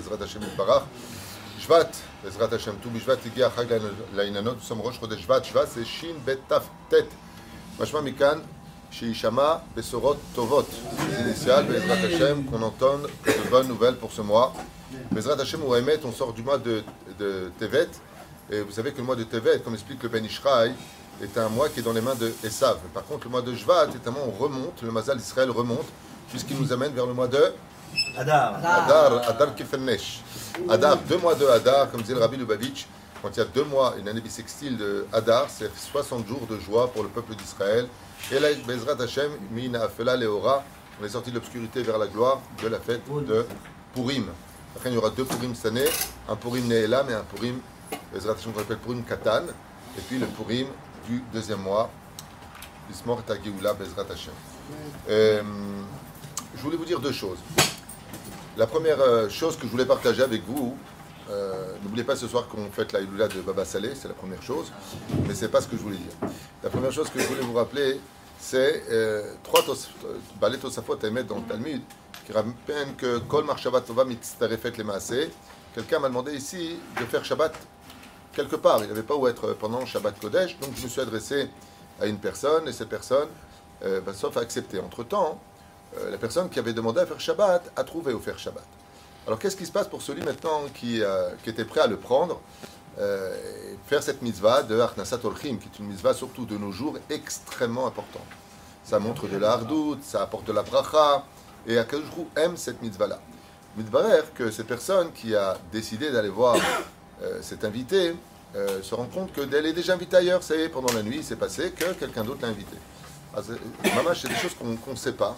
Bezrat Hashem Barach. Shvat, Bezrat Hashem, tout Bishvat, Igia, Chag, Lainanot, nous sommes Rosh Chodesh Shvat, Shvat, c'est Shin Bet Taf Tet. Mashma Mikan, Shishama, Besorot Tovot. Les initiales, Bezrat Hashem, qu'on entende de bonnes nouvelles pour ce mois. Bezrat Hashem ou Emet, on sort du mois de, Tevet. Et vous savez que le mois de Tevet, comme explique le Ben Ishraï, est un mois qui est dans les mains de Esav. Par contre, le mois de Shvat, est un mois où on remonte, le Mazal Israël remonte, puisqu'il nous amène vers le mois de Adar. Adar, Adar Kefenesh. Adar, deux mois de Adar, comme disait le Rabbi Lubavitch, quand il y a deux mois, une année bissextile de Adar, c'est 60 jours de joie pour le peuple d'Israël. Et là, Bezrat Hashem, Mina Afela Leora, on est sorti de l'obscurité vers la gloire de la fête de Purim. Après, il y aura deux Purim cette année, un Purim Ne'elam et un Purim, Bezrat Hashem, qu'on appelle Purim Katan, et puis le Purim du deuxième mois, Bismor Bezrat Hashem. Euh, je voulais vous dire deux choses. La première euh, chose que je voulais partager avec vous, euh, n'oubliez pas ce soir qu'on fête la Iloula de Baba Saleh, c'est la première chose, mais c'est pas ce que je voulais dire. La première chose que je voulais vous rappeler, c'est euh, trois balais Tosafot mettre dans le Talmud qui rappellent que Kol Shabbat Tova Mitztarefet les Maaseh. Quelqu'un m'a demandé ici de faire Shabbat quelque part. Il n'avait pas où être pendant Shabbat Kodesh, donc je me suis adressé à une personne et cette personne, euh, bah, sauf accepter. Entre-temps, euh, la personne qui avait demandé à faire Shabbat a trouvé où faire Shabbat. Alors qu'est-ce qui se passe pour celui maintenant qui, euh, était prêt à le prendre euh, et faire cette mitzvah de Arnasat Olchim, qui est une mitzvah surtout de nos jours extrêmement importante. Ça montre de la hardout, ça apporte de la bracha, et Akadouchou aime cette mitzvah-là. Mitzvah que cette personne qui a décidé d'aller voir euh, cet invité euh, se rend compte qu'elle est déjà invitée ailleurs. Ça y est, pendant la nuit, il s'est passé que quelqu'un d'autre l'a invité. Ah, c'est- des choses qu'on ne sait pas.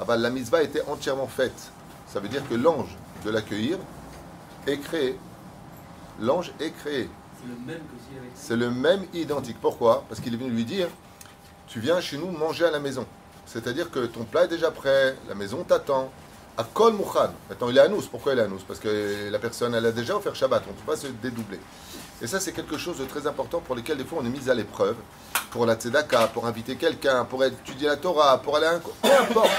Ah bah, la mitzvah était entièrement faite. Ça veut dire que l'ange de l'accueillir est créé. L'ange est créé. C'est le même que C'est le même identique. Pourquoi? Parce qu'il est venu lui dire Tu viens chez nous manger à la maison. C'est-à-dire que ton plat est déjà prêt, la maison t'attend. À Kol Mouchan. Maintenant, il est à nous. Pourquoi il est à nous Parce que la personne, elle a déjà offert Shabbat. On ne peut pas se dédoubler. Et ça, c'est quelque chose de très important pour lequel, des fois, on est mis à l'épreuve. Pour la tzedaka, pour inviter quelqu'un, pour étudier la Torah, pour aller à un. Peu importe.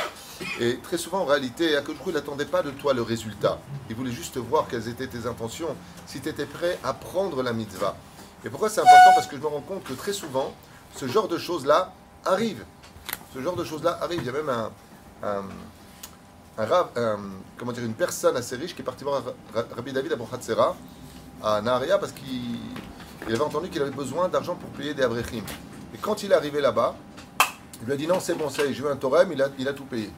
Et très souvent, en réalité, Akadosh n'attendait pas de toi le résultat. Il voulait juste voir quelles étaient tes intentions, si tu étais prêt à prendre la mitzvah. Et pourquoi c'est important? Parce que je me rends compte que très souvent, ce genre de choses-là arrive. Ce genre de choses-là arrive. Il y a même un, comment dire, une personne assez riche qui est partie voir Ra- Rabbi David Abouhatzera à Naharia parce qu'il il avait entendu qu'il avait besoin d'argent pour payer des abrechim. Et quand il est arrivé là-bas, il lui a dit non, c'est bon, ça y est, j'ai eu un torem, il il a tout payé.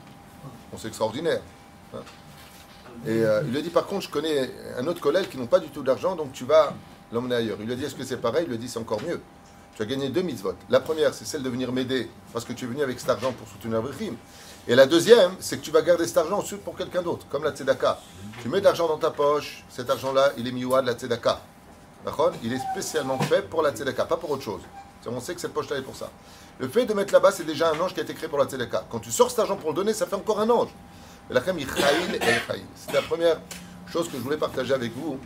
Bon, c'est extraordinaire. hein. Et euh, il lui a dit par contre, je connais un autre collègue qui n'ont pas du tout d'argent, donc tu vas l'emmener ailleurs. Il lui a dit est-ce que c'est pareil? Il lui a dit c'est encore mieux. Tu as gagné deux mitzvot. La première, c'est celle de venir m'aider parce que tu es venu avec cet argent pour soutenir Abraham. Et la deuxième, c'est que tu vas garder cet argent ensuite pour quelqu'un d'autre, comme la tzedaka. Tu mets de l'argent dans ta poche, cet argent-là, il est miwa de la tzedaka. Il est spécialement fait pour la tzedaka, pas pour autre chose. On sait que cette poche-là est pour ça. Le fait de mettre là-bas, c'est déjà un ange qui a été créé pour la tzedaka. Quand tu sors cet argent pour le donner, ça fait encore un ange. C'est la première chose que je voulais partager avec vous.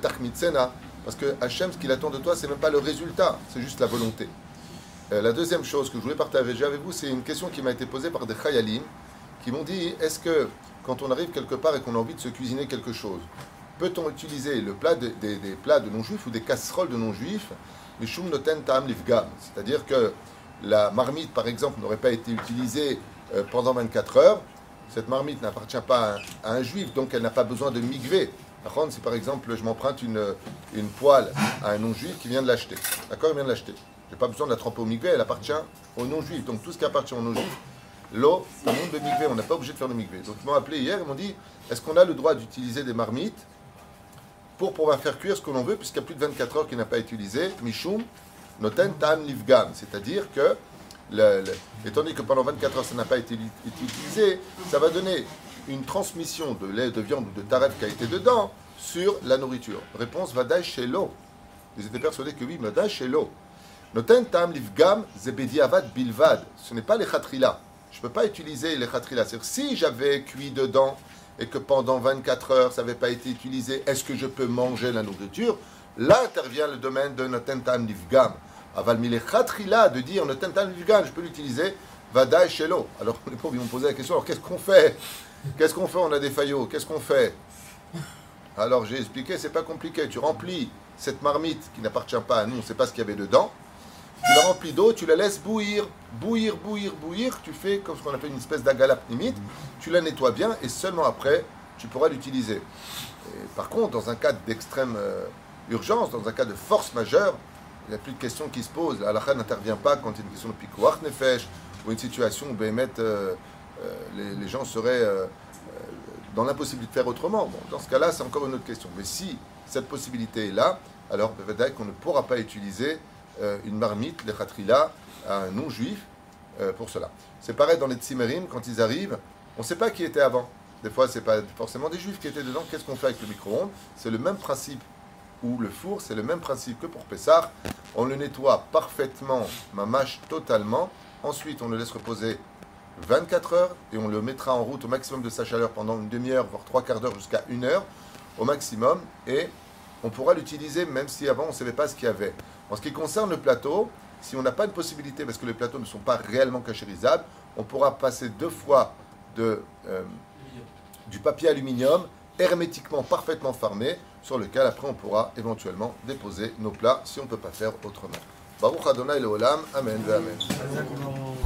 Tachmitzena. Parce que Hachem, ce qu'il attend de toi, c'est même pas le résultat, c'est juste la volonté. Euh, la deuxième chose que je voulais partager avec vous, c'est une question qui m'a été posée par des chayalim qui m'ont dit est-ce que quand on arrive quelque part et qu'on a envie de se cuisiner quelque chose, peut-on utiliser le plat de- des, plats de non-juifs ou des casseroles de non-juifs noten C'est-à-dire que la marmite, par exemple, n'aurait pas été utilisée euh, pendant 24 heures. Cette marmite n'appartient pas à un, juif, donc elle n'a pas besoin de migver. Par si par exemple je m'emprunte une, une poêle à un non-juif qui vient de l'acheter, d'accord, il vient de l'acheter. Je n'ai pas besoin de la tremper au migvé, elle appartient aux non-juifs. Donc tout ce qui appartient aux non-juifs, l'eau, tout le monde de migvé, on n'a pas obligé de faire le migvé. Donc ils m'ont appelé hier, ils m'ont dit est-ce qu'on a le droit d'utiliser des marmites pour pouvoir faire cuire ce que l'on veut, puisqu'il y a plus de 24 heures qui n'a pas utilisé, Mishum, Noten Tam Livgam. C'est-à-dire que, étant donné que pendant 24 heures ça n'a pas été li- utilisé, ça va donner une transmission de lait, de viande ou de taref qui a été dedans sur la nourriture. Réponse Vadaï chez l'eau. Ils étaient persuadés que oui, Vadaï chez l'eau. Noten Tam Livgam Zebedi Avad Bilvad. Ce n'est pas les khatrila. Je ne peux pas utiliser les khatrila. C'est-à-dire, si j'avais cuit dedans et que pendant 24 heures ça n'avait pas été utilisé, est-ce que je peux manger la nourriture? Là intervient le domaine de Noten Tam Livgam. Aval khatrila de dire Noten Tam Livgam, je peux l'utiliser. Vadaï chez l'eau. Alors les pauvres ils m'ont posé la question alors qu'est-ce qu'on fait? Qu'est-ce qu'on fait? On a des faillots. Qu'est-ce qu'on fait? Alors j'ai expliqué, c'est pas compliqué. Tu remplis cette marmite qui n'appartient pas à nous, on ne sait pas ce qu'il y avait dedans. Tu la remplis d'eau, tu la laisses bouillir, bouillir, bouillir, bouillir. Tu fais comme ce qu'on appelle une espèce d'agalapnimite. Tu la nettoies bien et seulement après, tu pourras l'utiliser. Par contre, dans un cas d'extrême euh, urgence, dans un cas de force majeure, il n'y a plus de questions qui se posent. La n'intervient pas quand il y a une question de pikouach nefesh ou une situation où ben, euh, euh, les, gens seraient euh, dans l'impossibilité de faire autrement. Dans ce cas-là, c'est encore une autre question. Mais si cette possibilité est là, alors peut-être qu'on ne pourra pas utiliser une marmite, les khatrila, à un non-juif pour cela. C'est pareil dans les tsimerim, quand ils arrivent, on ne sait pas qui était avant. Des fois, ce n'est pas forcément des juifs qui étaient dedans. Qu'est-ce qu'on fait avec le micro-ondes? C'est le même principe ou le four, c'est le même principe que pour Pessah. On le nettoie parfaitement, ma mâche totalement. Ensuite, on le laisse reposer 24 heures et on le mettra en route au maximum de sa chaleur pendant une demi-heure, voire trois quarts d'heure jusqu'à une heure au maximum. Et on pourra l'utiliser même si avant on ne savait pas ce qu'il y avait. En ce qui concerne le plateau, si on n'a pas de possibilité, parce que les plateaux ne sont pas réellement cachérisables, on pourra passer deux fois de, euh, du papier aluminium hermétiquement parfaitement fermé sur lequel après on pourra éventuellement déposer nos plats si on ne peut pas faire autrement. Baruch Adonai Amen, Amen.